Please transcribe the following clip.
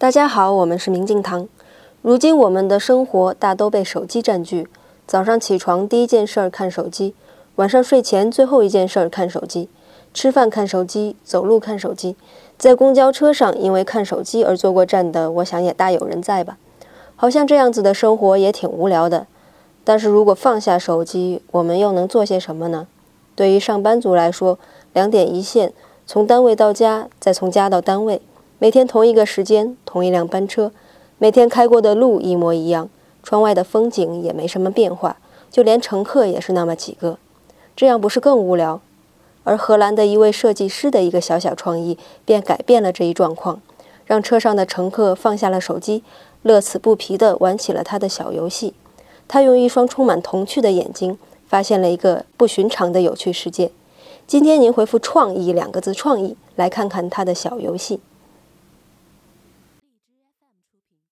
大家好，我们是明镜堂。如今我们的生活大都被手机占据，早上起床第一件事儿看手机，晚上睡前最后一件事儿看手机，吃饭看手机，走路看手机，在公交车上因为看手机而坐过站的，我想也大有人在吧。好像这样子的生活也挺无聊的。但是如果放下手机，我们又能做些什么呢？对于上班族来说，两点一线，从单位到家，再从家到单位。每天同一个时间，同一辆班车，每天开过的路一模一样，窗外的风景也没什么变化，就连乘客也是那么几个，这样不是更无聊？而荷兰的一位设计师的一个小小创意，便改变了这一状况，让车上的乘客放下了手机，乐此不疲地玩起了他的小游戏。他用一双充满童趣的眼睛，发现了一个不寻常的有趣世界。今天您回复“创意”两个字，创意，来看看他的小游戏。